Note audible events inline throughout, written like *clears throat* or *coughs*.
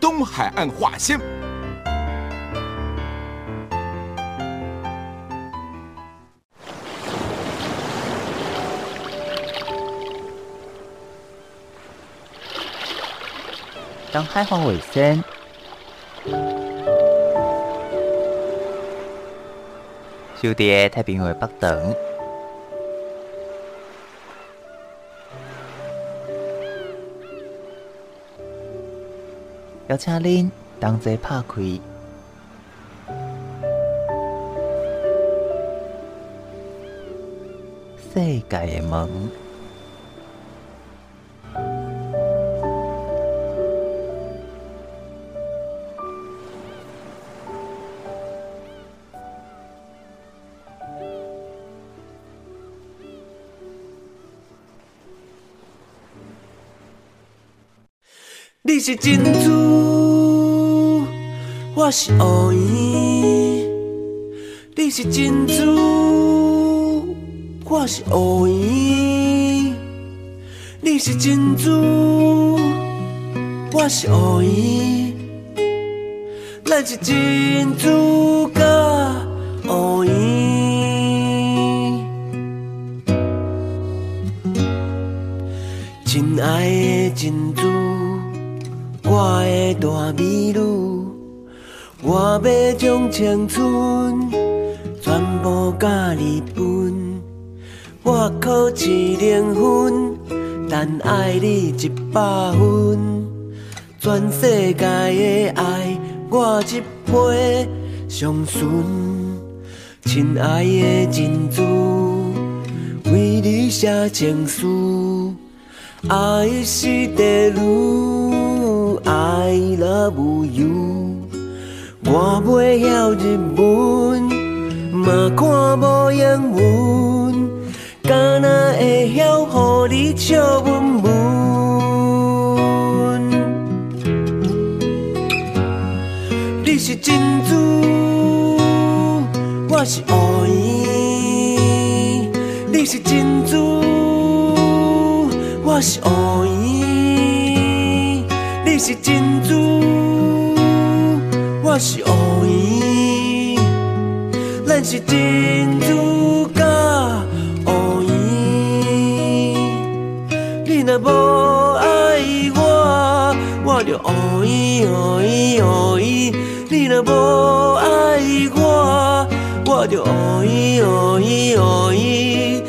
东海岸话先。东海岸话先。小弟太平洋北长，邀请您同齐拍开世界的门。是珍珠，我是乌圆。你是珍珠，我是乌圆。你是珍珠，我是乌圆。咱是珍珠甲乌圆。亲爱的珍珠。我的大美女，我要将青春全部甲你分。我考试零分，但爱你一百分。全世界的爱，我一杯上纯。亲爱的珍珠，为你写情书，爱是地路。I love you，我袂晓日文，嘛看无英文，敢若会晓予你笑文文。你是珍珠，我是乌圆。你是珍珠，我是乌圆。是珍珠，我是乌圆，咱是珍珠甲乌圆。你若无爱我，我就乌圆乌圆乌圆。你若无爱我，我就乌圆乌圆乌圆。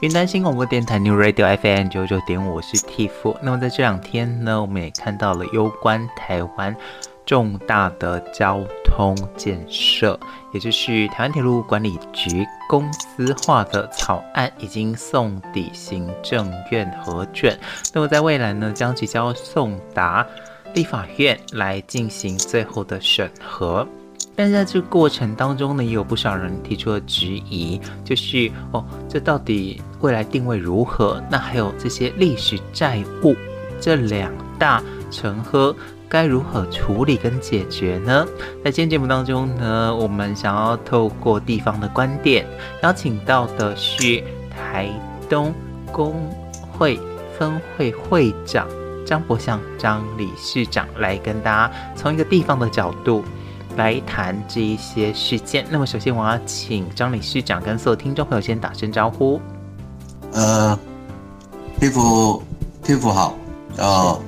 云南新广播电台 New Radio FM 九九点五，我是 Tiff。那么在这两天呢，我们也看到了攸关台湾重大的交通建设，也就是台湾铁路管理局公司化的草案已经送抵行政院核准。那么在未来呢，将即将送达立法院来进行最后的审核。但是在这过程当中呢，也有不少人提出了质疑，就是哦，这到底未来定位如何？那还有这些历史债务这两大成科该如何处理跟解决呢？在今天节目当中呢，我们想要透过地方的观点，邀请到的是台东工会分会会长张博祥张理事长来跟大家从一个地方的角度。来谈这一些事件。那么，首先我要请张理事长跟所有听众朋友先打声招呼。呃，Tiff Tiff 好哦。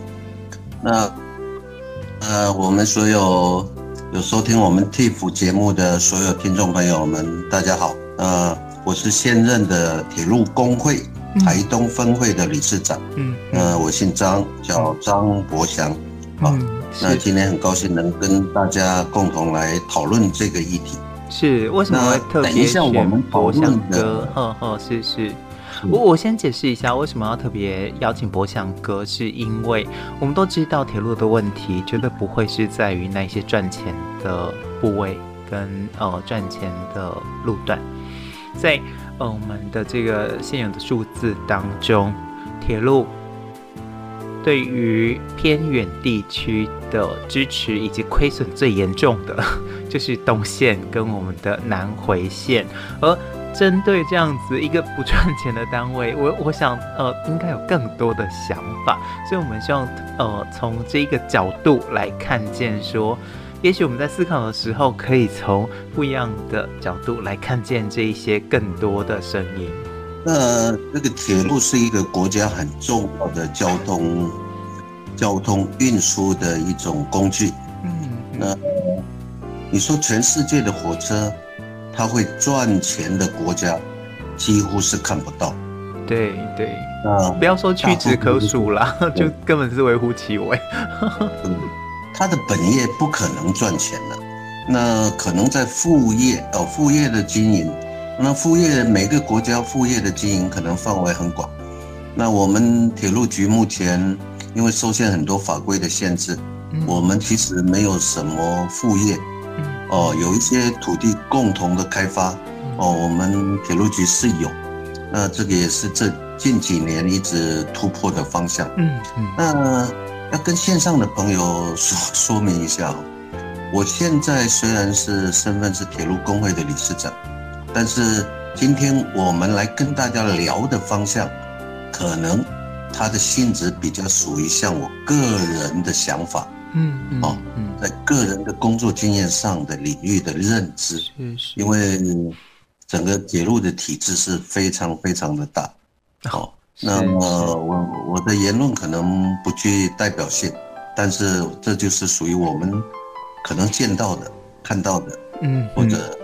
那呃，我们所有有收听我们 Tiff 节目的所有听众朋友们，大家好。呃，我是现任的铁路工会台东分会的理事长。嗯。呃，我姓张，叫张博祥。好。嗯那今天很高兴能跟大家共同来讨论这个议题。是为什么会特别选博祥哥？呵呵，是是。我我先解释一下为什么要特别邀请博祥哥，是因为我们都知道铁路的问题绝对不会是在于那些赚钱的部位跟呃赚钱的路段，在呃我们的这个现有的数字当中，铁路。对于偏远地区的支持以及亏损最严重的，*laughs* 就是东线跟我们的南回线。而针对这样子一个不赚钱的单位，我我想呃应该有更多的想法，所以我们希望呃从这个角度来看见说，也许我们在思考的时候，可以从不一样的角度来看见这一些更多的声音。那这个铁路是一个国家很重要的交通交通运输的一种工具。嗯，那你说全世界的火车，它会赚钱的国家几乎是看不到。对对，那不要说屈指可数啦，*laughs* 就根本是微乎其微。*laughs* 嗯，它的本业不可能赚钱的，那可能在副业哦，副业的经营。那副业每个国家副业的经营可能范围很广，那我们铁路局目前因为受限很多法规的限制，我们其实没有什么副业，哦，有一些土地共同的开发，哦，我们铁路局是有，那这个也是这近几年一直突破的方向。嗯嗯，那要跟线上的朋友说说明一下，我现在虽然是身份是铁路工会的理事长。但是今天我们来跟大家聊的方向，可能它的性质比较属于像我个人的想法，嗯嗯，哦，在个人的工作经验上的领域的认知，因为整个铁路的体制是非常非常的大，好，那么我我的言论可能不具代表性，但是这就是属于我们可能见到的、看到的，嗯，或者。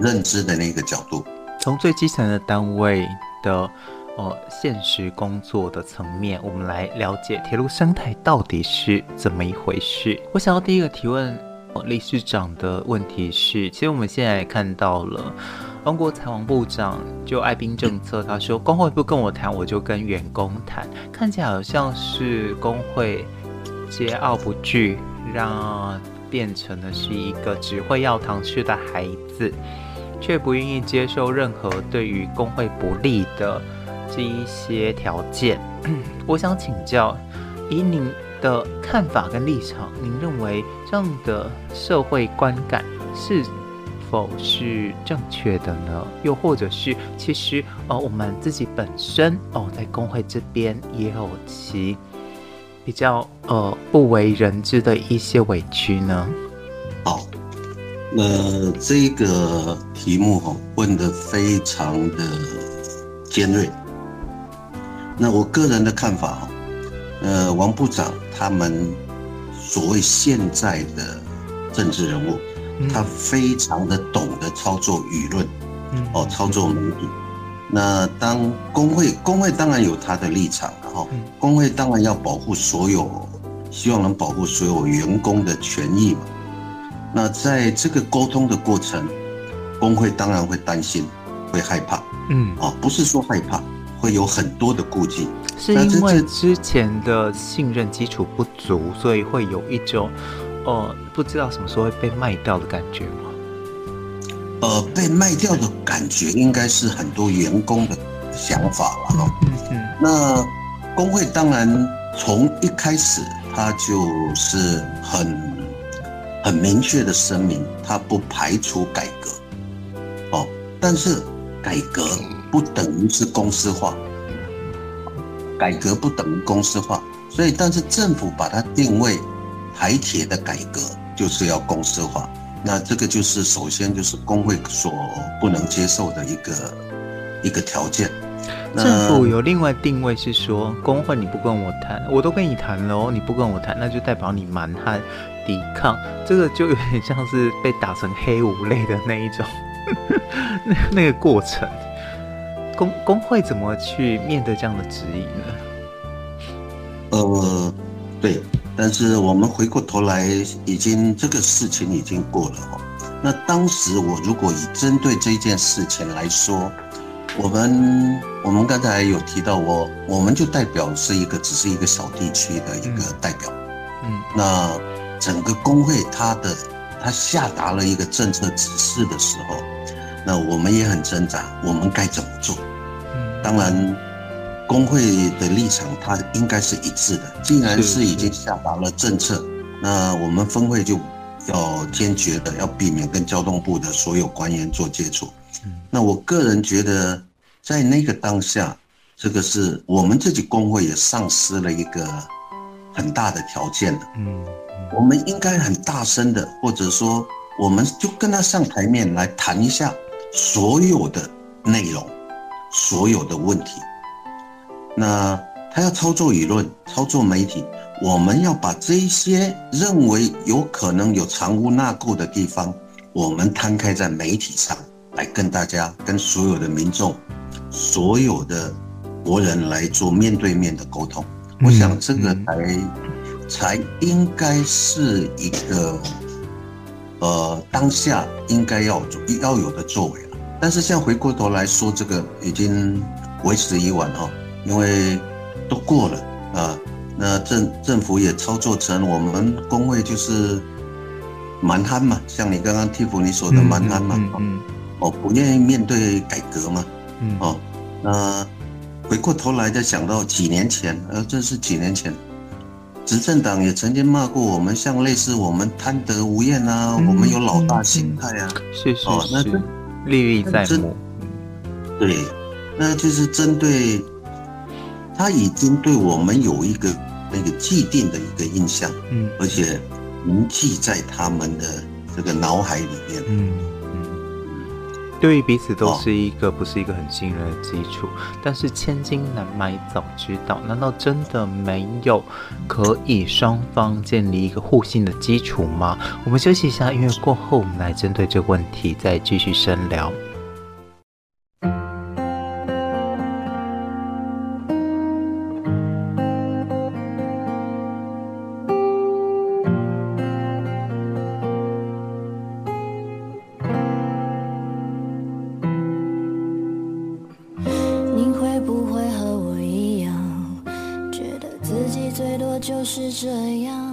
认知的那个角度，从最基层的单位的呃现实工作的层面，我们来了解铁路生态到底是怎么一回事。我想要第一个提问理事长的问题是，其实我们现在看到了王国财王部长就爱兵政策，他说工会不跟我谈，我就跟员工谈，看起来好像是工会桀骜不惧，让。变成的是一个只会要糖吃的孩子，却不愿意接受任何对于工会不利的这一些条件。*clears throat* 我想请教，以您的看法跟立场，您认为这样的社会观感是否是正确的呢？又或者是，其实呃，我们自己本身哦，在工会这边也有其。比较呃不为人知的一些委屈呢？好，那这个题目哈问的非常的尖锐。那我个人的看法哈，呃，王部长他们所谓现在的政治人物，他非常的懂得操作舆论，哦，操作媒体。那当工会，工会当然有他的立场，然后工会当然要保护所有，希望能保护所有员工的权益嘛。那在这个沟通的过程，工会当然会担心，会害怕，嗯，啊，不是说害怕，会有很多的顾忌。是因为之前的信任基础不足，所以会有一种，呃，不知道什么时候会被卖掉的感觉吗？呃，被卖掉的感觉应该是很多员工的想法了哈。嗯嗯。那工会当然从一开始他就是很很明确的声明，他不排除改革。哦，但是改革不等于是公司化，改革不等于公司化，所以但是政府把它定位台铁的改革就是要公司化。那这个就是首先就是工会所不能接受的一个一个条件。政府有另外定位是说，工会你不跟我谈，我都跟你谈了哦，你不跟我谈，那就代表你蛮横抵抗。这个就有点像是被打成黑五类的那一种，那 *laughs* 那个过程，工工会怎么去面对这样的指引呢？呃，对。但是我们回过头来，已经这个事情已经过了哦。那当时我如果以针对这件事情来说，我们我们刚才有提到我，我们就代表是一个只是一个小地区的一个代表。嗯，那整个工会他的他下达了一个政策指示的时候，那我们也很挣扎，我们该怎么做？嗯，当然。工会的立场，它应该是一致的。既然是已经下达了政策，那我们分会就要坚决的要避免跟交通部的所有官员做接触。那我个人觉得，在那个当下，这个是我们自己工会也丧失了一个很大的条件了。嗯，我们应该很大声的，或者说，我们就跟他上台面来谈一下所有的内容，所有的问题。那他要操作舆论，操作媒体，我们要把这些认为有可能有藏污纳垢的地方，我们摊开在媒体上来跟大家、跟所有的民众、所有的国人来做面对面的沟通。我想这个才才应该是一个呃当下应该要要有的作为了。但是现在回过头来说，这个已经为时已晚哈。因为都过了啊，那政政府也操作成我们工会就是蛮憨嘛，像你刚刚蒂芙尼说的蛮憨嘛，哦，不愿意面对改革嘛，嗯。哦，那回过头来再想到几年前，呃，这是几年前，执政党也曾经骂过我们，像类似我们贪得无厌啊，我们有老大心态啊，是是是，历历在目，对，那就是针对。他已经对我们有一个那个既定的一个印象，嗯，而且铭记在他们的这个脑海里面，嗯嗯，对于彼此都是一个不是一个很信任的基础。但是千金难买早知道，难道真的没有可以双方建立一个互信的基础吗？我们休息一下，音乐过后，我们来针对这个问题再继续深聊。就是这样。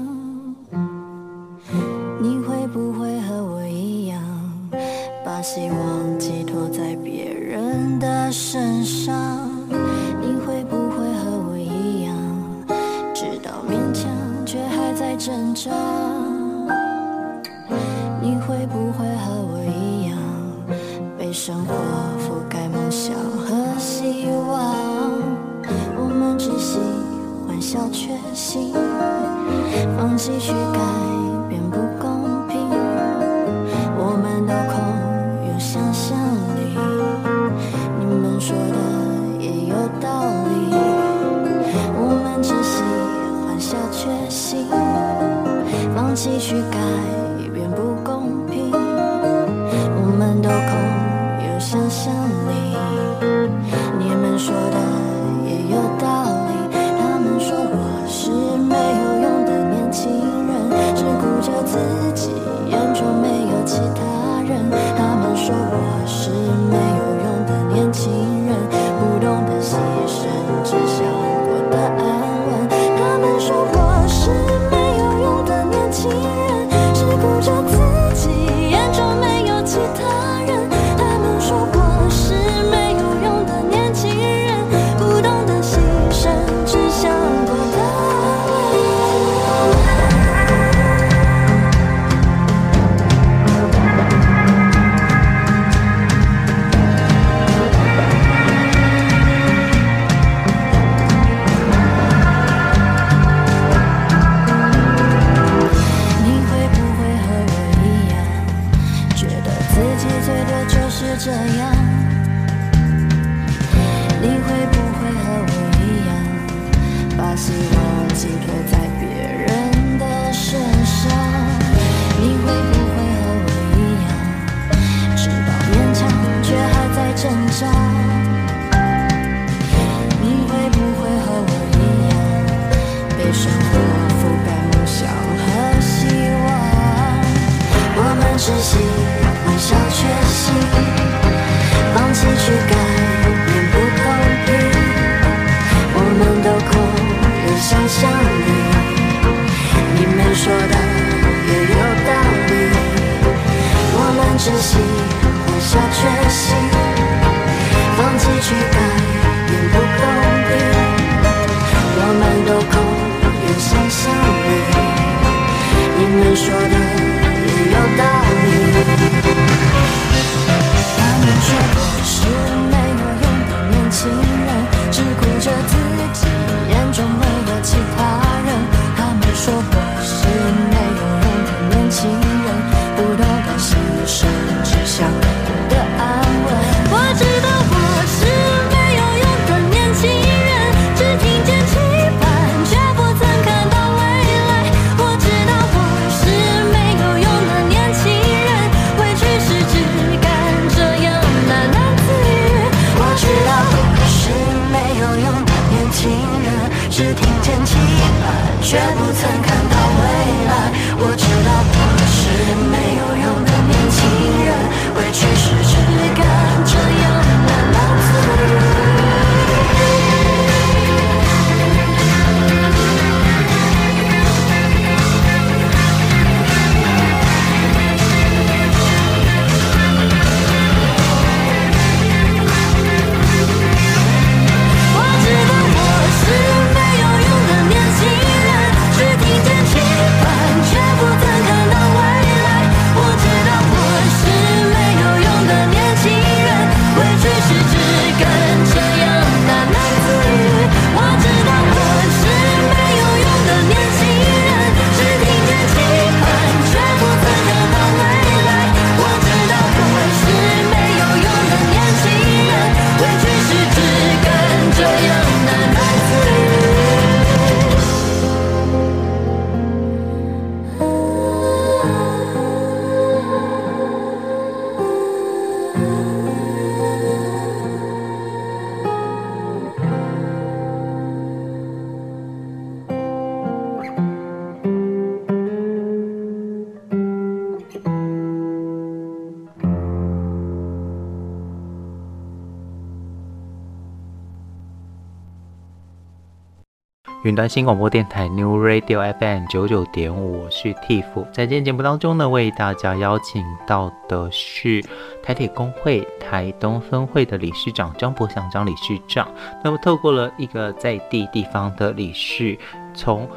云端新广播电台 New Radio FM 九九点五，我是 Tiff。在今天节目当中呢，为大家邀请到的是台铁工会台东分会的理事长张博祥张理事长。那么，透过了一个在地地方的理事，从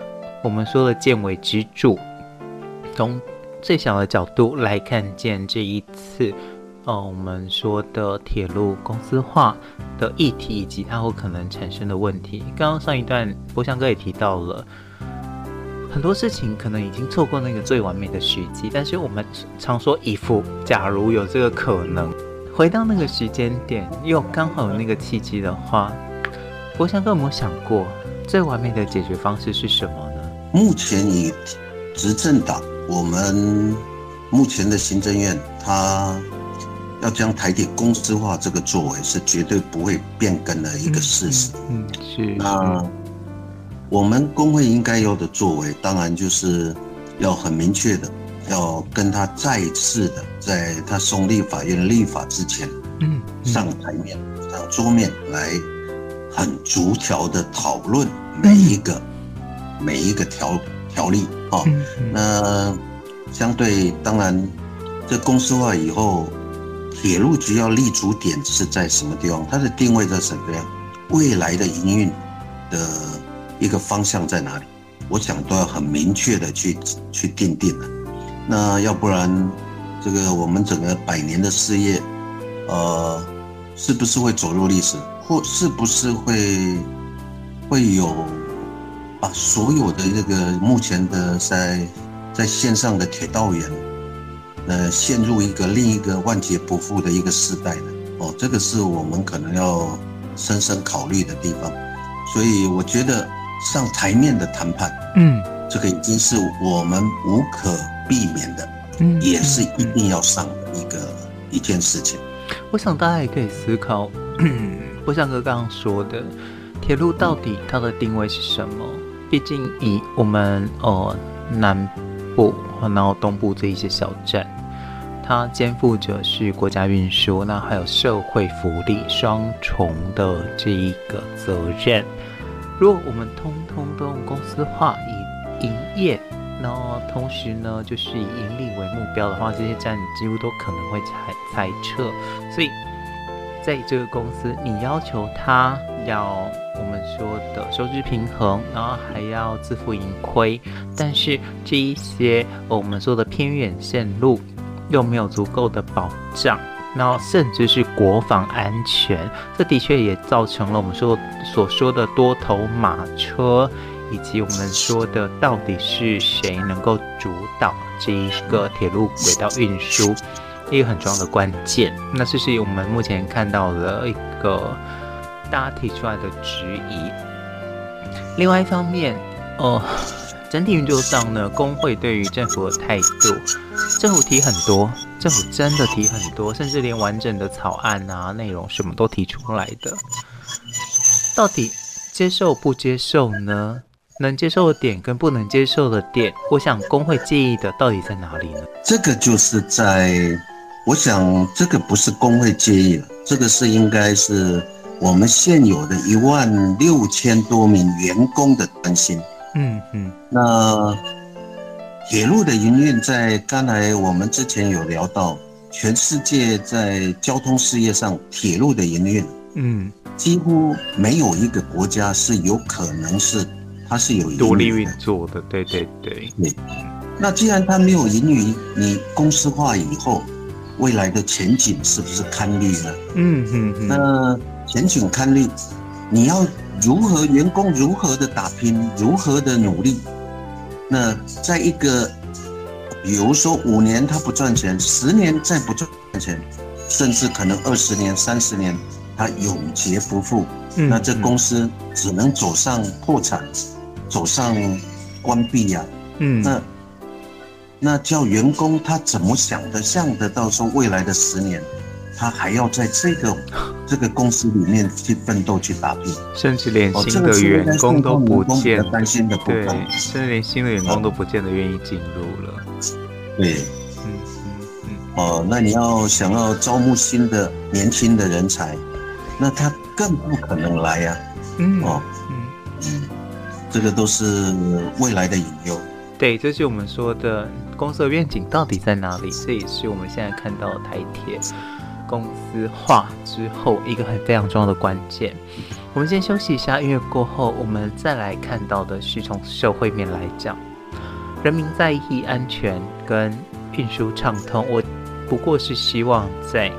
我们说的建委支柱，从最小的角度来看见这一次，呃，我们说的铁路公司化。的议题以及它有可能产生的问题。刚刚上一段波香哥也提到了，很多事情可能已经错过那个最完美的时机，但是我们常说一副假如有这个可能，回到那个时间点又刚好有那个契机的话，波香哥有没有想过最完美的解决方式是什么呢？目前以执政党，我们目前的行政院，它要将台铁公司化这个作为是绝对不会变更的一个事实。嗯，是。那我们工会应该有的作为，当然就是要很明确的，要跟他再次的，在他送立法院立法之前，嗯，上台面，上桌面，来很逐条的讨论每一个每一个条条例。哦，那相对，当然这公司化以后。铁路局要立足点是在什么地方？它的定位在什么样？未来的营运的一个方向在哪里？我想都要很明确的去去定定了。那要不然，这个我们整个百年的事业，呃，是不是会走入历史？或是不是会会有把所有的这个目前的在在线上的铁道员，呃，陷入一个另一个万劫不复的一个时代呢？哦，这个是我们可能要深深考虑的地方。所以我觉得上台面的谈判，嗯，这个已经是我们无可避免的，嗯，也是一定要上的一个一件事情。我想大家也可以思考，嗯，*clears throat* 我想哥刚刚说的，铁路到底它的定位是什么？毕竟以我们呃南部和然后东部这一些小站，它肩负着是国家运输，那还有社会福利双重的这一个责任。如果我们通通都用公司化以营业。那同时呢，就是以盈利为目标的话，这些站几乎都可能会裁裁撤。所以，在这个公司，你要求他要我们说的收支平衡，然后还要自负盈亏，但是这一些我们说的偏远线路又没有足够的保障，然后甚至是国防安全，这的确也造成了我们说所说的多头马车。以及我们说的，到底是谁能够主导这一个铁路轨道运输，一个很重要的关键。那这是我们目前看到的一个大家提出来的质疑。另外一方面，呃，整体运作上呢，工会对于政府的态度，政府提很多，政府真的提很多，甚至连完整的草案啊、内容什么都提出来的，到底接受不接受呢？能接受的点跟不能接受的点，我想工会介意的到底在哪里呢？这个就是在，我想这个不是工会介意了，这个是应该是我们现有的一万六千多名员工的担心。嗯嗯。那铁路的营运，在刚才我们之前有聊到，全世界在交通事业上，铁路的营运，嗯，几乎没有一个国家是有可能是。它是有独立运作的，对对对对。那既然它没有盈余，你公司化以后，未来的前景是不是堪虑呢？嗯嗯嗯。那前景堪虑，你要如何员工如何的打拼，如何的努力？那在一个，比如说五年他不赚钱，十年再不赚钱，甚至可能二十年、三十年他永劫不复，嗯，那这公司只能走上破产。走上关闭呀，嗯，那那叫员工他怎么想的像得到说未来的十年，他还要在这个 *laughs* 这个公司里面去奋斗去打拼，甚至连新的员工都不见，担心的对，甚至连新的员工都不见得愿意进入了，对，嗯嗯嗯，哦，那你要想要招募新的年轻的人才，那他更不可能来呀，嗯哦。嗯。嗯这个都是未来的隐忧。对，这是我们说的公司的愿景到底在哪里？这也是我们现在看到的台铁公司化之后一个很非常重要的关键。我们先休息一下，音乐过后，我们再来看到的是从社会面来讲，人民在意安全跟运输畅通。我不过是希望在。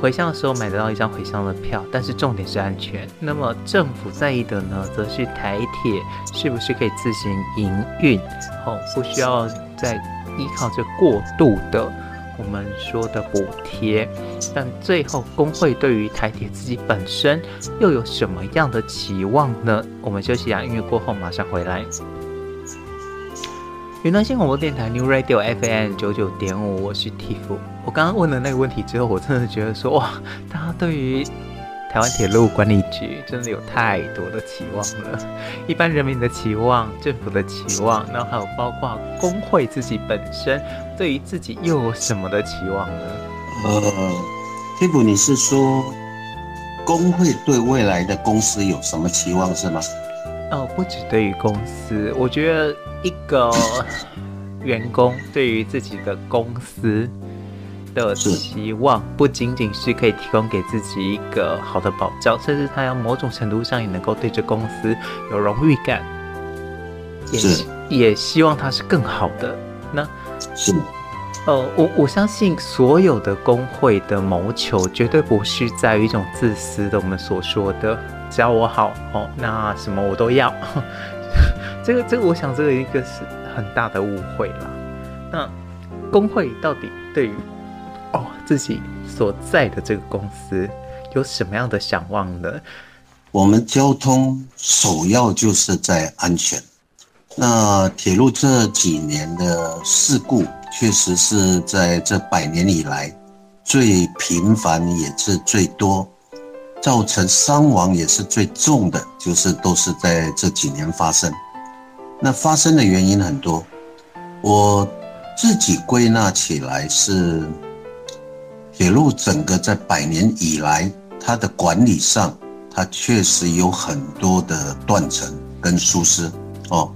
回乡的时候买得到一张回乡的票，但是重点是安全。那么政府在意的呢，则是台铁是不是可以自行营运，哦，不需要再依靠这过度的我们说的补贴。但最后工会对于台铁自己本身又有什么样的期望呢？我们休息一下，音乐过后马上回来。云端新广播电台 New Radio FM 九九点五，我是 Tiff。我刚刚问了那个问题之后，我真的觉得说哇，大家对于台湾铁路管理局真的有太多的期望了，*laughs* 一般人民的期望、政府的期望，然后还有包括工会自己本身对于自己又有什么的期望呢？呃，贴补，你是说工会对未来的公司有什么期望是吗？哦，不止对于公司，我觉得一个 *coughs* 员工对于自己的公司。的期望不仅仅是可以提供给自己一个好的保障，甚至他要某种程度上也能够对这公司有荣誉感，也也希望他是更好的。那是，呃，我我相信所有的工会的谋求绝对不是在于一种自私的，我们所说的只要我好哦，那什么我都要。这 *laughs* 个这个，我想这个一个是很大的误会了。那工会到底对于哦，自己所在的这个公司有什么样的想望呢？我们交通首要就是在安全。那铁路这几年的事故，确实是在这百年以来最频繁，也是最多，造成伤亡也是最重的，就是都是在这几年发生。那发生的原因很多，我自己归纳起来是。铁路整个在百年以来，它的管理上，它确实有很多的断层跟疏失哦。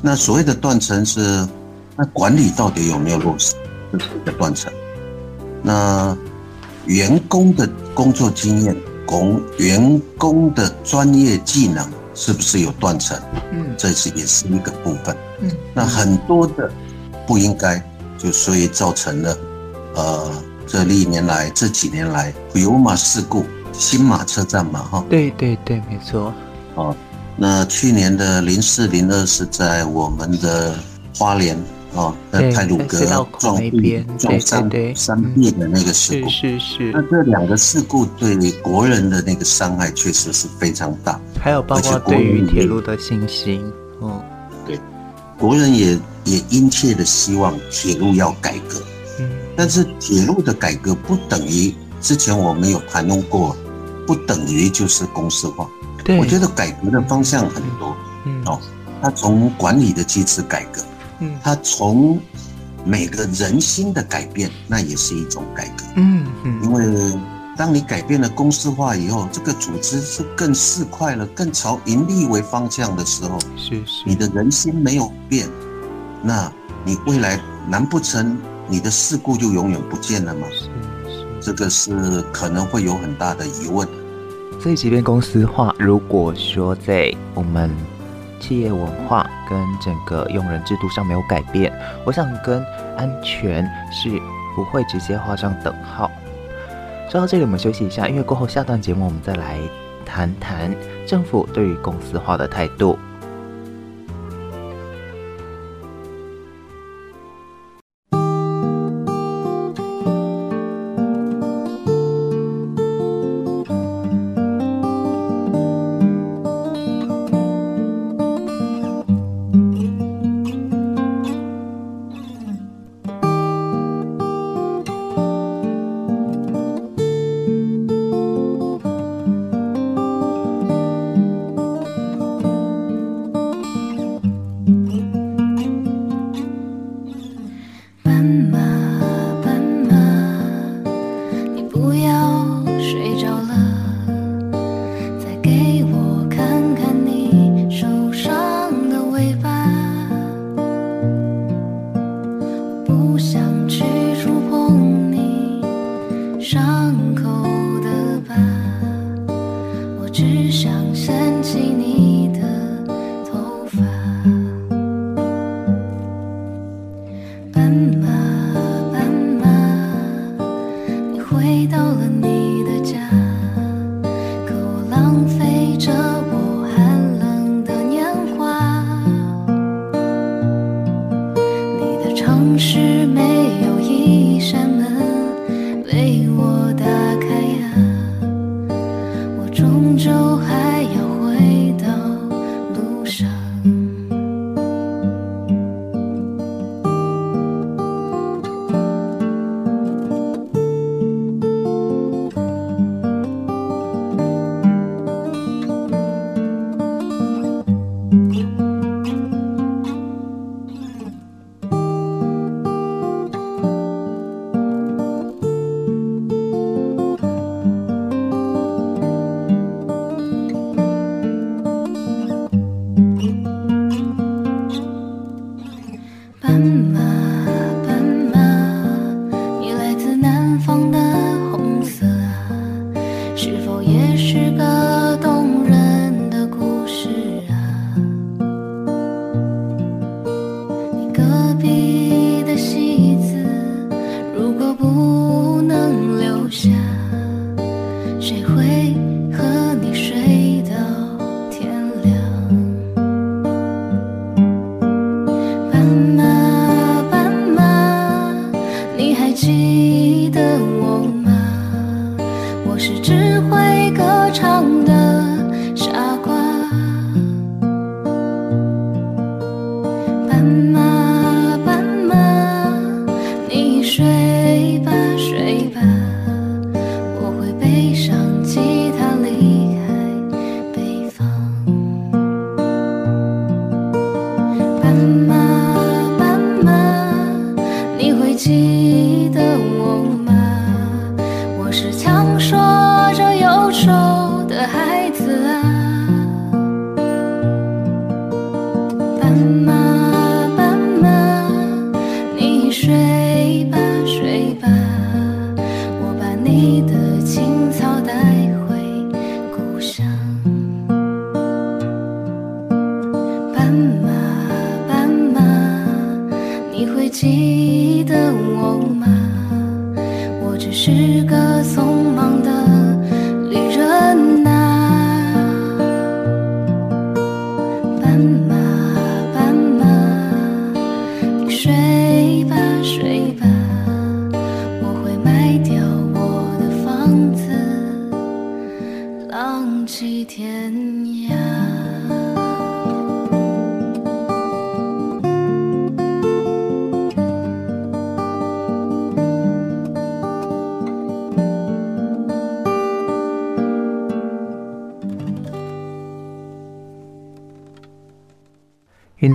那所谓的断层是，那管理到底有没有落实？这是一个断层。那员工的工作经验、工员工的专业技能是不是有断层？嗯，这是也是一个部分。嗯，那很多的不应该，就所以造成了，呃。这历年来，这几年来，有马事故，新马车站嘛，哈，对对对，没错。哦，那去年的零四零二是在我们的花莲，哦，在泰鲁阁撞壁撞山山壁的那个事故，是是是。那这两个事故对国人的那个伤害确实是非常大，还有包括对于铁路的信心，嗯，对，国人也也殷切的希望铁路要改革。但是铁路的改革不等于之前我们有谈论过，不等于就是公司化。对，我觉得改革的方向很多。嗯，哦，它从管理的机制改革，嗯，它从每个人心的改变，那也是一种改革。嗯嗯，因为当你改变了公司化以后，这个组织是更市侩了，更朝盈利为方向的时候，是是，你的人心没有变，那你未来难不成？你的事故就永远不见了吗？是是，这个是可能会有很大的疑问。所以，即便公司化，如果说在我们企业文化跟整个用人制度上没有改变，我想跟安全是不会直接画上等号。说到这里，我们休息一下，因为过后下段节目我们再来谈谈政府对于公司化的态度。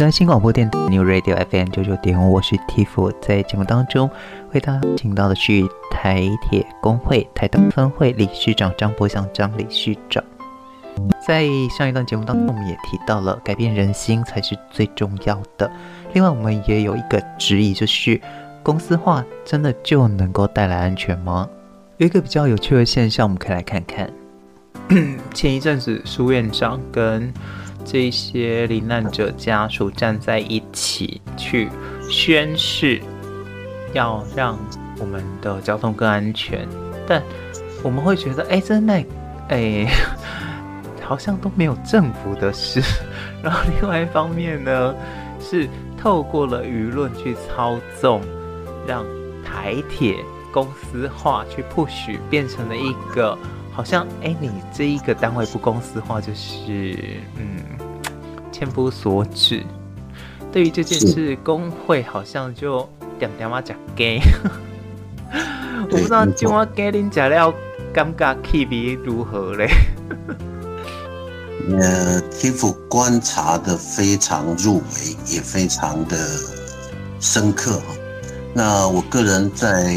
云端新广播电台 New Radio FM 九九点五，我是 Tiff，在节目当中为大家请到的是台铁工会台东分会理事长张博祥张理事长。在上一段节目当中，我们也提到了改变人心才是最重要的。另外，我们也有一个质疑，就是公司化真的就能够带来安全吗？有一个比较有趣的现象，我们可以来看看。*coughs* 前一阵子，苏院长跟这些罹难者家属站在一起去宣誓，要让我们的交通更安全。但我们会觉得，哎，真的，哎，*laughs* 好像都没有政府的事。然后另外一方面呢，是透过了舆论去操纵，让台铁公司化去 push，变成了一个。好像哎，你这一个单位不公司化，就是嗯，千夫所指。对于这件事，工会好像就点点嘛讲给。*laughs* 我不知道今晚给您讲了，感觉气味如何嘞？呃，Tiff 观察的非常入微，也非常的深刻。那我个人在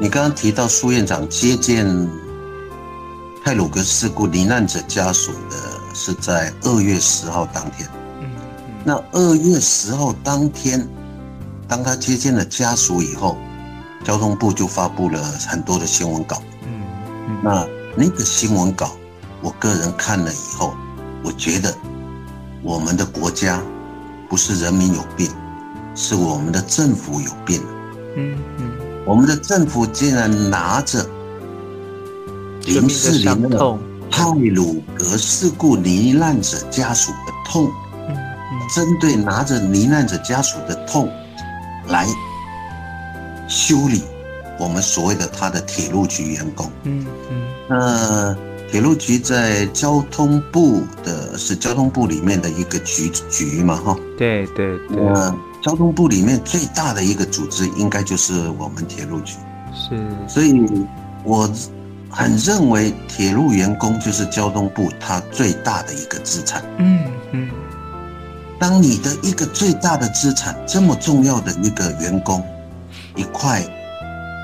你刚刚提到苏院长接见。太鲁格事故罹难者家属的是在二月十号当天。嗯，那二月十号当天，当他接见了家属以后，交通部就发布了很多的新闻稿。嗯，那那个新闻稿，我个人看了以后，我觉得我们的国家不是人民有病，是我们的政府有病。嗯嗯，我们的政府竟然拿着。林世玲的泰鲁格事故罹难者家属的痛，针对拿着罹难者家属的痛来修理我们所谓的他的铁路局员工。嗯嗯，那铁路局在交通部的是交通部里面的一个局局嘛？哈，对对对。那交通部里面最大的一个组织应该就是我们铁路局。是，所以我。很认为铁路员工就是交通部他最大的一个资产。嗯嗯。当你的一个最大的资产这么重要的一个员工，一块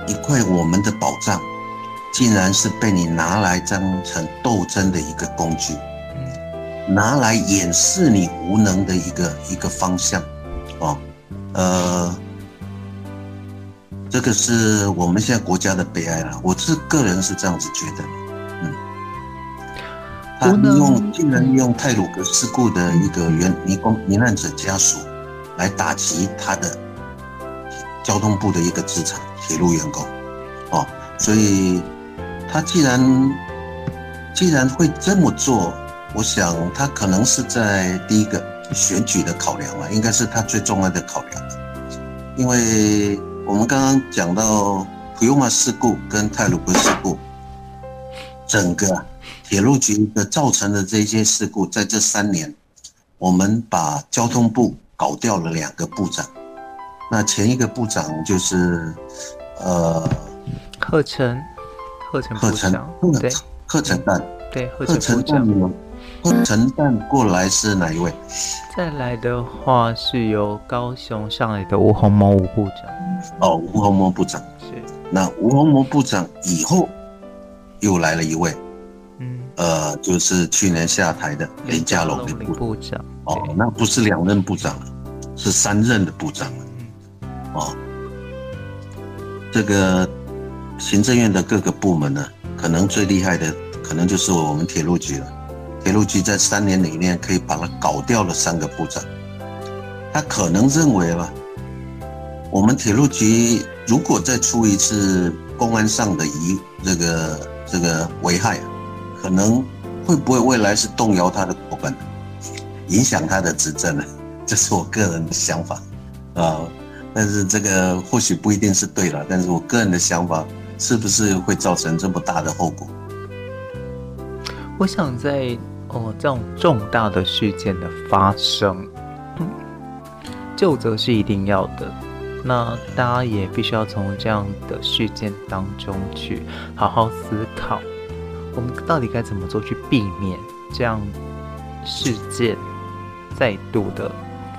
一块我们的宝藏，竟然是被你拿来当成斗争的一个工具，拿来掩饰你无能的一个一个方向，哦，呃。这个是我们现在国家的悲哀了。我是个人是这样子觉得，嗯，他利用竟然利用泰鲁格事故的一个原迷宫罹难者家属来打击他的交通部的一个资产铁路员工，哦，所以他既然既然会这么做，我想他可能是在第一个选举的考量了，应该是他最重要的考量，因为。我们刚刚讲到普悠玛事故跟泰鲁阁事故，整个铁路局的造成的这些事故，在这三年，我们把交通部搞掉了两个部长。那前一个部长就是呃，贺成，贺陈部长，对，贺陈旦，对，贺成部长。陈旦过来是哪一位？再来的话是由高雄上来的吴鸿谋吴部长。哦，吴鸿谋部长是。那吴鸿谋部长以后又来了一位，嗯，呃，就是去年下台的林佳龙的部部长。哦，那不是两任部长了，是三任的部长了。嗯。哦，这个行政院的各个部门呢，可能最厉害的，可能就是我们铁路局了。铁路局在三年里面可以把它搞掉了三个部长，他可能认为吧，我们铁路局如果再出一次公安上的疑这个这个危害，可能会不会未来是动摇他的国本，影响他的执政呢？*laughs* 这是我个人的想法啊，但是这个或许不一定是对了，但是我个人的想法是不是会造成这么大的后果？我想在。哦，这种重大的事件的发生，嗯，究责是一定要的。那大家也必须要从这样的事件当中去好好思考，我们到底该怎么做去避免这样事件再度的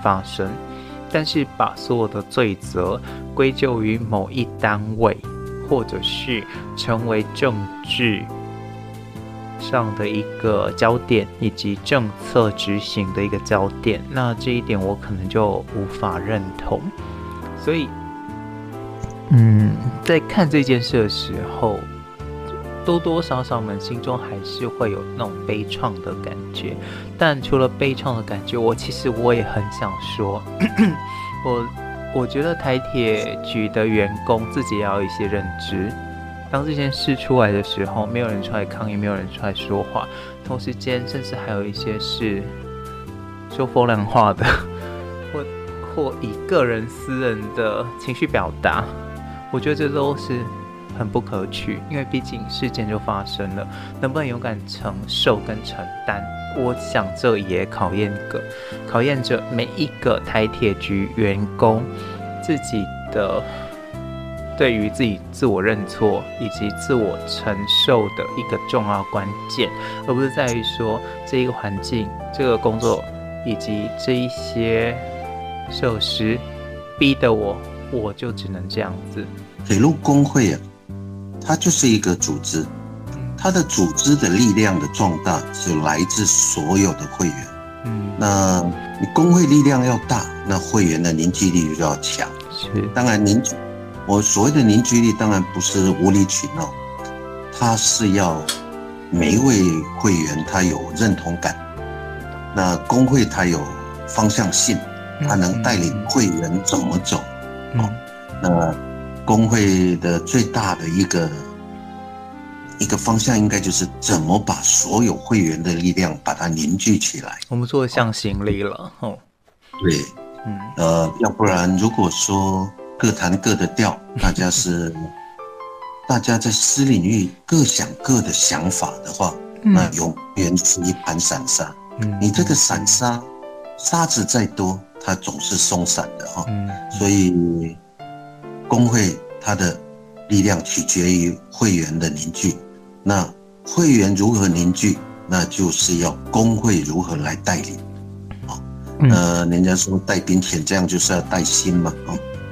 发生。但是把所有的罪责归咎于某一单位，或者是成为政治。上的一个焦点，以及政策执行的一个焦点，那这一点我可能就无法认同。所以，嗯，在看这件事的时候，多多少少们心中还是会有那种悲怆的感觉。但除了悲怆的感觉，我其实我也很想说，*coughs* 我我觉得台铁局的员工自己要有一些认知。当这件事出来的时候，没有人出来抗议，没有人出来说话，同时间甚至还有一些是说风凉话的，或或以个人私人的情绪表达，我觉得这都是很不可取，因为毕竟事件就发生了，能不能勇敢承受跟承担，我想这也考验个考验着每一个台铁局员工自己的。对于自己自我认错以及自我承受的一个重要关键，而不是在于说这一个环境、这个工作以及这一些设施逼得我，我就只能这样子。铁路工会啊，它就是一个组织，它的组织的力量的壮大是来自所有的会员。嗯，那你工会力量要大，那会员的凝聚力就要强。是，当然凝聚。我所谓的凝聚力，当然不是无理取闹，他是要每一位会员他有认同感，那工会他有方向性，他能带领会员怎么走，哦，那工会的最大的一个一个方向，应该就是怎么把所有会员的力量把它凝聚起来。我们做向心力了，哦，对，嗯，呃，要不然如果说。各弹各的调，大家是，大家在私领域各想各的想法的话，嗯、那永远是一盘散沙。嗯，你这个散沙，沙子再多，它总是松散的哈。嗯，所以工会它的力量取决于会员的凝聚。那会员如何凝聚，那就是要工会如何来带领。好，呃，人家说带兵遣将就是要带心嘛。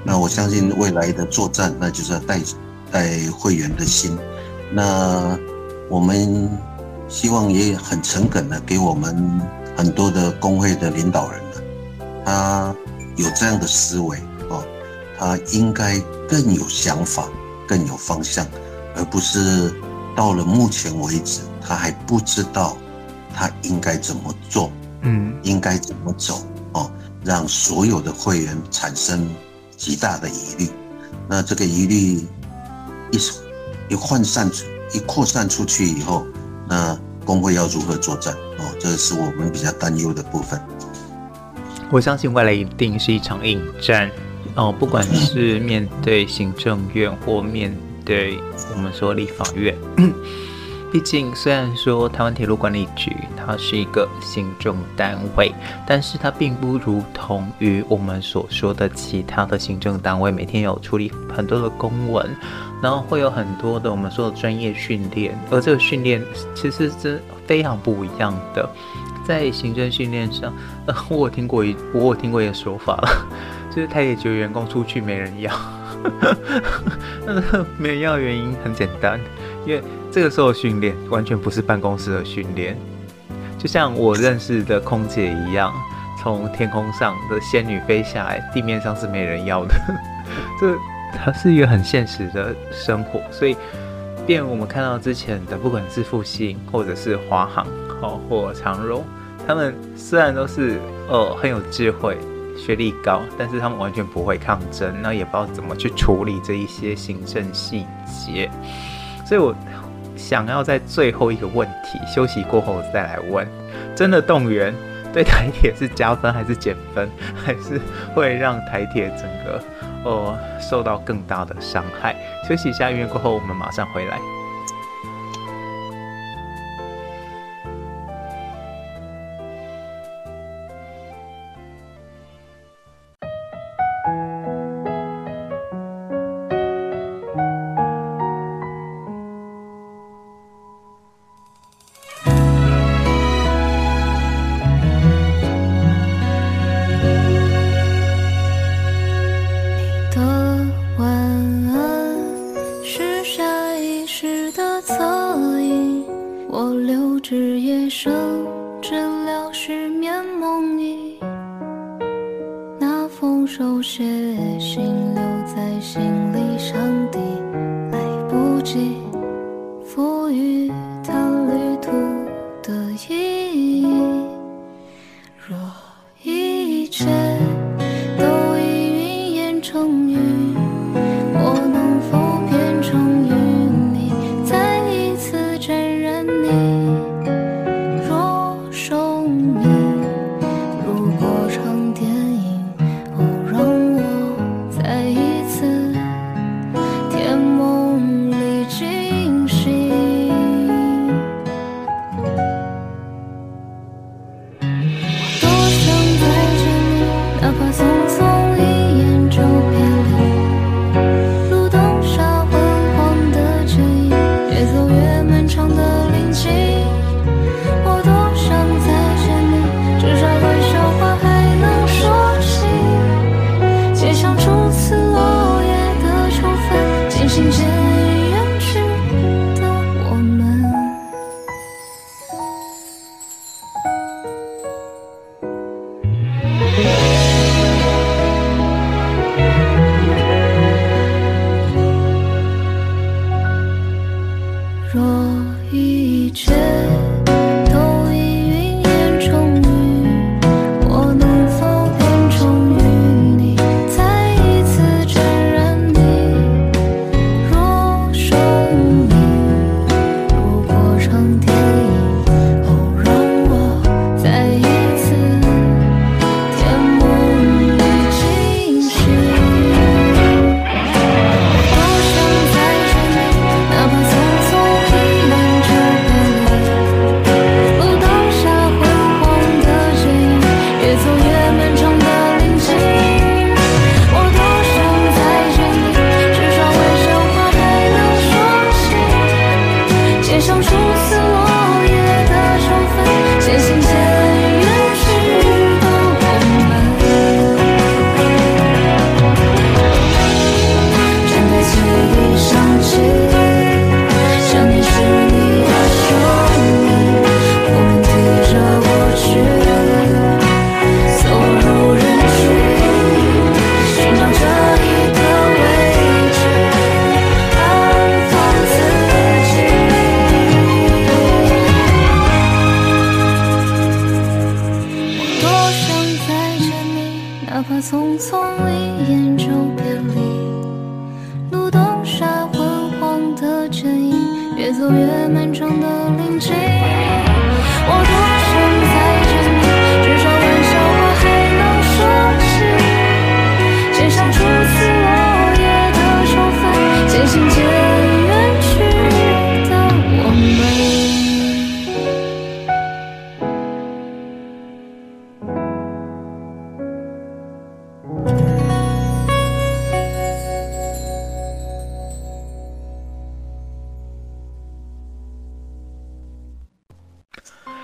那我相信未来的作战，那就是要带带会员的心。那我们希望也很诚恳的给我们很多的工会的领导人呢，他有这样的思维哦，他应该更有想法、更有方向，而不是到了目前为止，他还不知道他应该怎么做，嗯，应该怎么走哦，让所有的会员产生极大的疑虑。那这个疑虑一一涣散出、一扩散出去以后，那工会要如何作战？哦，这是我们比较担忧的部分。我相信未来一定是一场硬战哦，不管是面对行政院或面对我们说立法院。毕竟，虽然说台湾铁路管理局它是一个行政单位，但是它并不如同于我们所说的其他的行政单位，每天有处理很多的公文，然后会有很多的我们说的专业训练，而这个训练其实是非常不一样的。在行政训练上，呃，我有听过一，我有听过一个说法了，*laughs* 就是台铁局员工出去没人要，那 *laughs* 个 *laughs* 没人要的原因很简单，因为这个时候训练完全不是办公室的训练，就像我认识的空姐一样，从天空上的仙女飞下来，地面上是没人要的，*laughs* 这它是一个很现实的生活，所以。便我们看到之前的，不管是复兴或者是华航，哦，或长荣，他们虽然都是呃很有智慧、学历高，但是他们完全不会抗争，那也不知道怎么去处理这一些行政细节。所以我想要在最后一个问题休息过后再来问：真的动员对台铁是加分还是减分，还是会让台铁整个？哦，受到更大的伤害。休息一下，音乐过后，我们马上回来。我一直。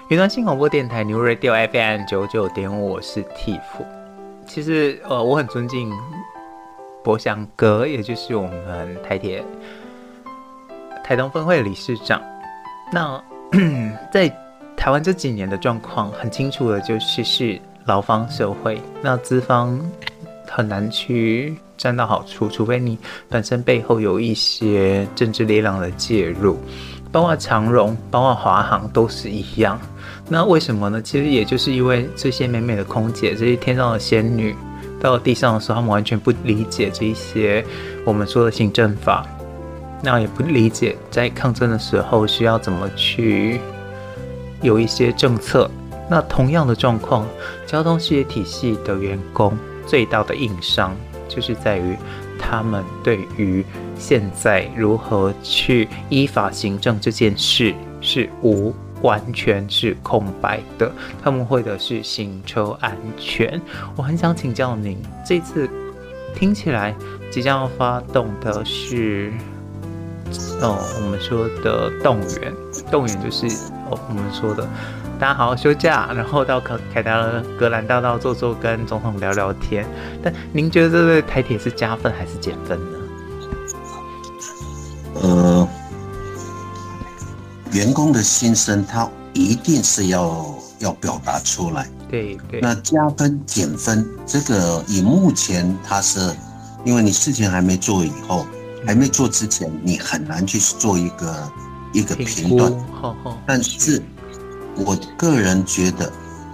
云端新广播电台 New Radio FM 九九点五，我是 Tiff。其实，呃，我很尊敬博祥哥，也就是我们台铁台东分会理事长。那 *clears throat* 在台湾这几年的状况，很清楚的就是是劳方社会，那资方很难去占到好处，除非你本身背后有一些政治力量的介入。包括长荣，包括华航都是一样。那为什么呢？其实也就是因为这些美美的空姐，这些天上的仙女，到了地上的时候，他们完全不理解这些我们说的行政法，那也不理解在抗争的时候需要怎么去有一些政策。那同样的状况，交通事业体系的员工最大的硬伤就是在于。他们对于现在如何去依法行政这件事是无完全是空白的，他们会的是行车安全。我很想请教您，这次听起来即将要发动的是，哦，我们说的动员，动员就是哦，我们说的。大家好好休假，然后到凯凯达格兰大道坐坐，跟总统聊聊天。但您觉得这对台铁是加分还是减分呢？呃，员工的心声，他一定是要要表达出来。对对。那加分减分，这个以目前他是，因为你事情还没做以后，还没做之前，你很难去做一个一个评断。但是。我个人觉得，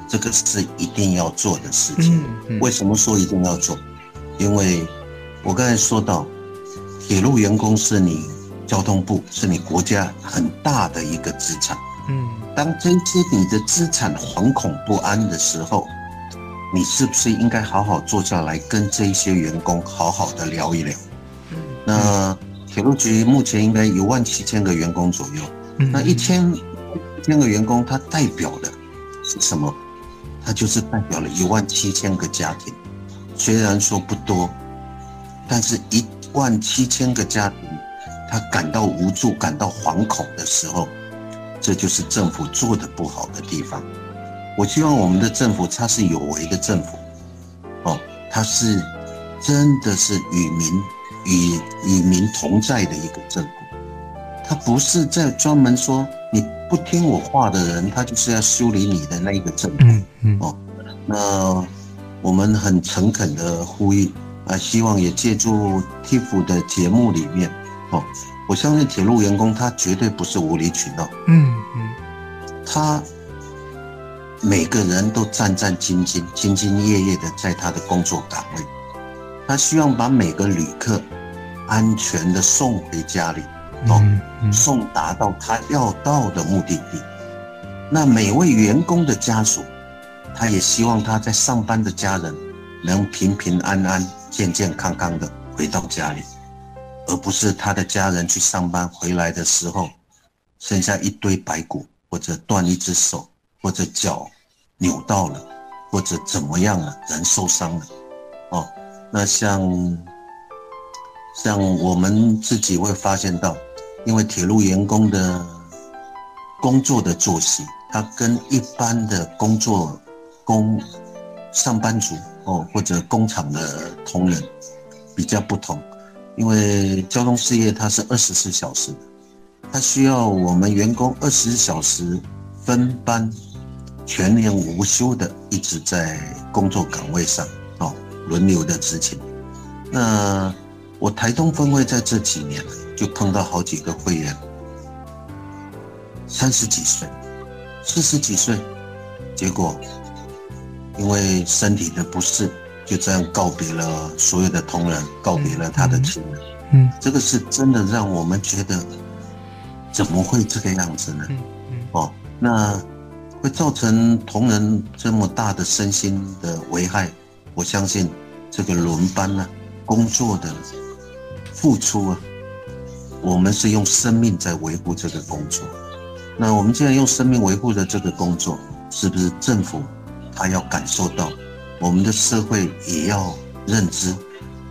这个是一定要做的事情。为什么说一定要做？因为我刚才说到，铁路员工是你交通部，是你国家很大的一个资产。嗯，当这些你的资产惶恐不安的时候，你是不是应该好好坐下来跟这些员工好好的聊一聊？那铁路局目前应该有万七千个员工左右，那一千。千个员工，他代表的是什么？他就是代表了一万七千个家庭。虽然说不多，但是一万七千个家庭，他感到无助、感到惶恐的时候，这就是政府做的不好的地方。我希望我们的政府，它是有为的政府，哦，它是真的是与民与与民同在的一个政府，它不是在专门说你。不听我话的人，他就是要修理你的那一个政府。嗯嗯哦，那我们很诚恳的呼吁啊，希望也借助 TIFF 的节目里面哦，我相信铁路员工他绝对不是无理取闹。嗯嗯，他每个人都战战兢兢、兢兢业业的在他的工作岗位，他希望把每个旅客安全的送回家里。哦，送达到他要到的目的地。那每位员工的家属，他也希望他在上班的家人能平平安安、健健康康的回到家里，而不是他的家人去上班回来的时候，剩下一堆白骨，或者断一只手，或者脚扭到了，或者怎么样了，人受伤了。哦，那像像我们自己会发现到。因为铁路员工的工作的作息，他跟一般的工作工上班族哦，或者工厂的同仁比较不同。因为交通事业它是二十四小时的，它需要我们员工二十四小时分班、全年无休的一直在工作岗位上哦，轮流的执勤。那我台东分会在这几年。就碰到好几个会员，三十几岁、四十几岁，结果因为身体的不适，就这样告别了所有的同仁，告别了他的亲人。嗯，这个是真的让我们觉得怎么会这个样子呢？嗯嗯、哦，那会造成同仁这么大的身心的危害。我相信这个轮班呢、啊，工作的付出啊，我们是用生命在维护这个工作。那我们既然用生命维护的这个工作，是不是政府他要感受到，我们的社会也要认知？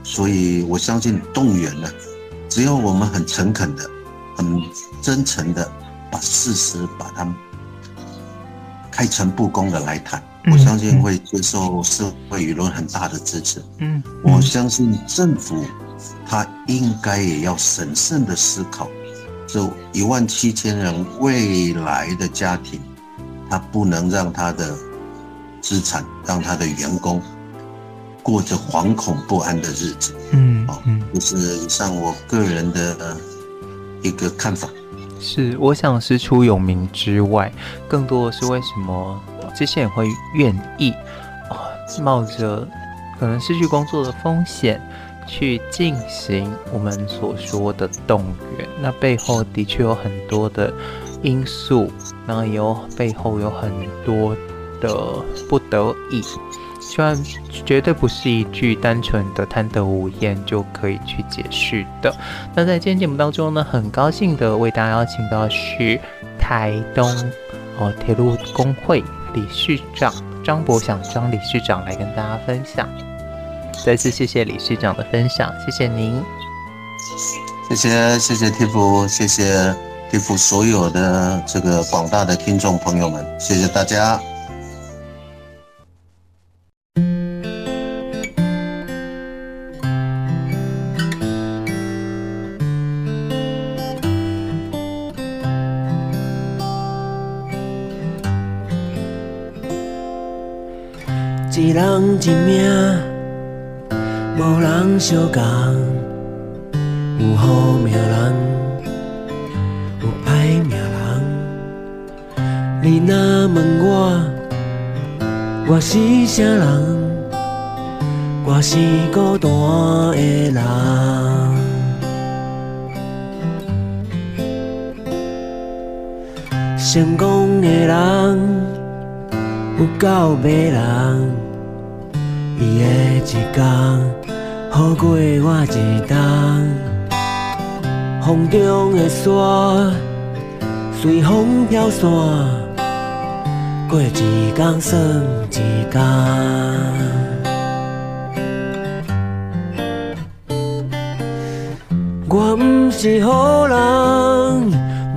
所以我相信动员呢，只要我们很诚恳的、很真诚的把事实把它开诚布公的来谈，我相信会接受社会舆论很大的支持。嗯，我相信政府他应该也要审慎的思考。这一万七千人未来的家庭，他不能让他的资产，让他的员工过着惶恐不安的日子。嗯，哦，这是以上我个人的一个看法。是，我想师出有名之外，更多的是为什么这些人会愿意哦，冒着可能失去工作的风险。去进行我们所说的动员，那背后的确有很多的因素，那有背后有很多的不得已，虽然绝对不是一句单纯的贪得无厌就可以去解释的。那在今天节目当中呢，很高兴的为大家邀请到是台东哦铁路工会理事长张博祥张理事长来跟大家分享。再次谢谢理事长的分享，谢谢您。谢谢谢谢 Tiff，谢谢 Tiff 所有的这个广大的听众朋友们，谢谢大家。相共，有好命人，有歹命人。你若问我，我是啥人？我是孤单的人。成功的人，有够迷人，伊的一天。好过我一冬，风中的沙随风飘散，过一天算一天。我不是好人，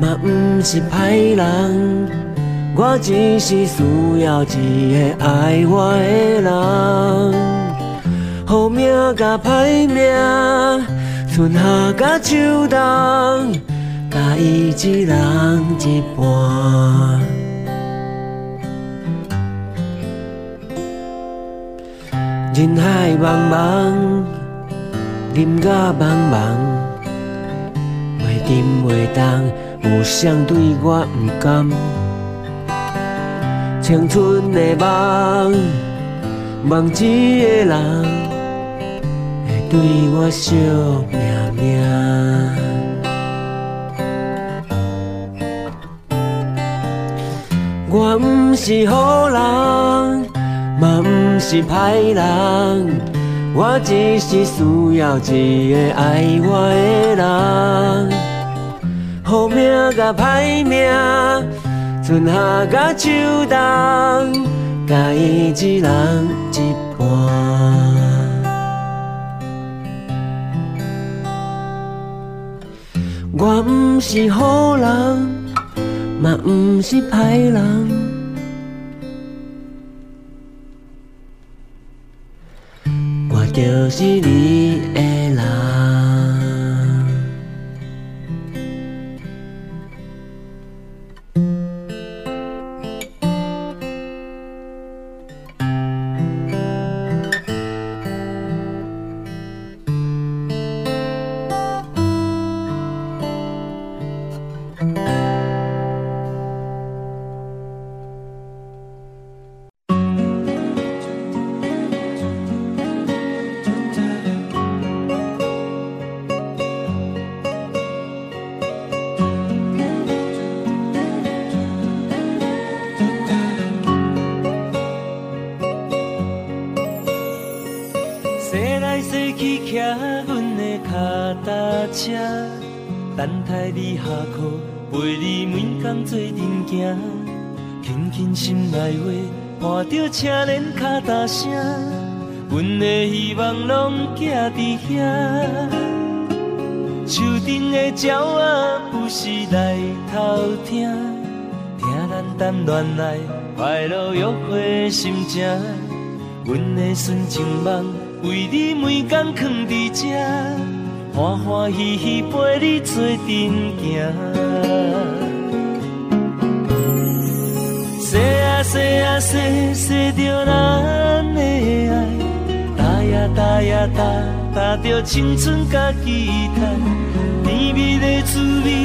嘛不是歹人，我只是需要一个爱我的人。好命甲歹命，春夏甲秋冬，甲伊一人一半。人海茫茫，人甲茫茫，袂沉袂动，有谁对我不甘？青春的梦，梦一个人。对我惜命命，我不是好人，嘛不是歹人，我只是需要一个爱我的人。好命甲歹命，春夏甲秋冬，甲伊一人一半。我不是好人，嘛不是歹人，我就是你的人。会心情。阮的纯情梦为你每天藏伫这，欢欢喜喜陪你做阵行。说啊说啊说，说着咱的爱，搭呀搭呀搭，搭着青春甲期待，甜蜜的滋味。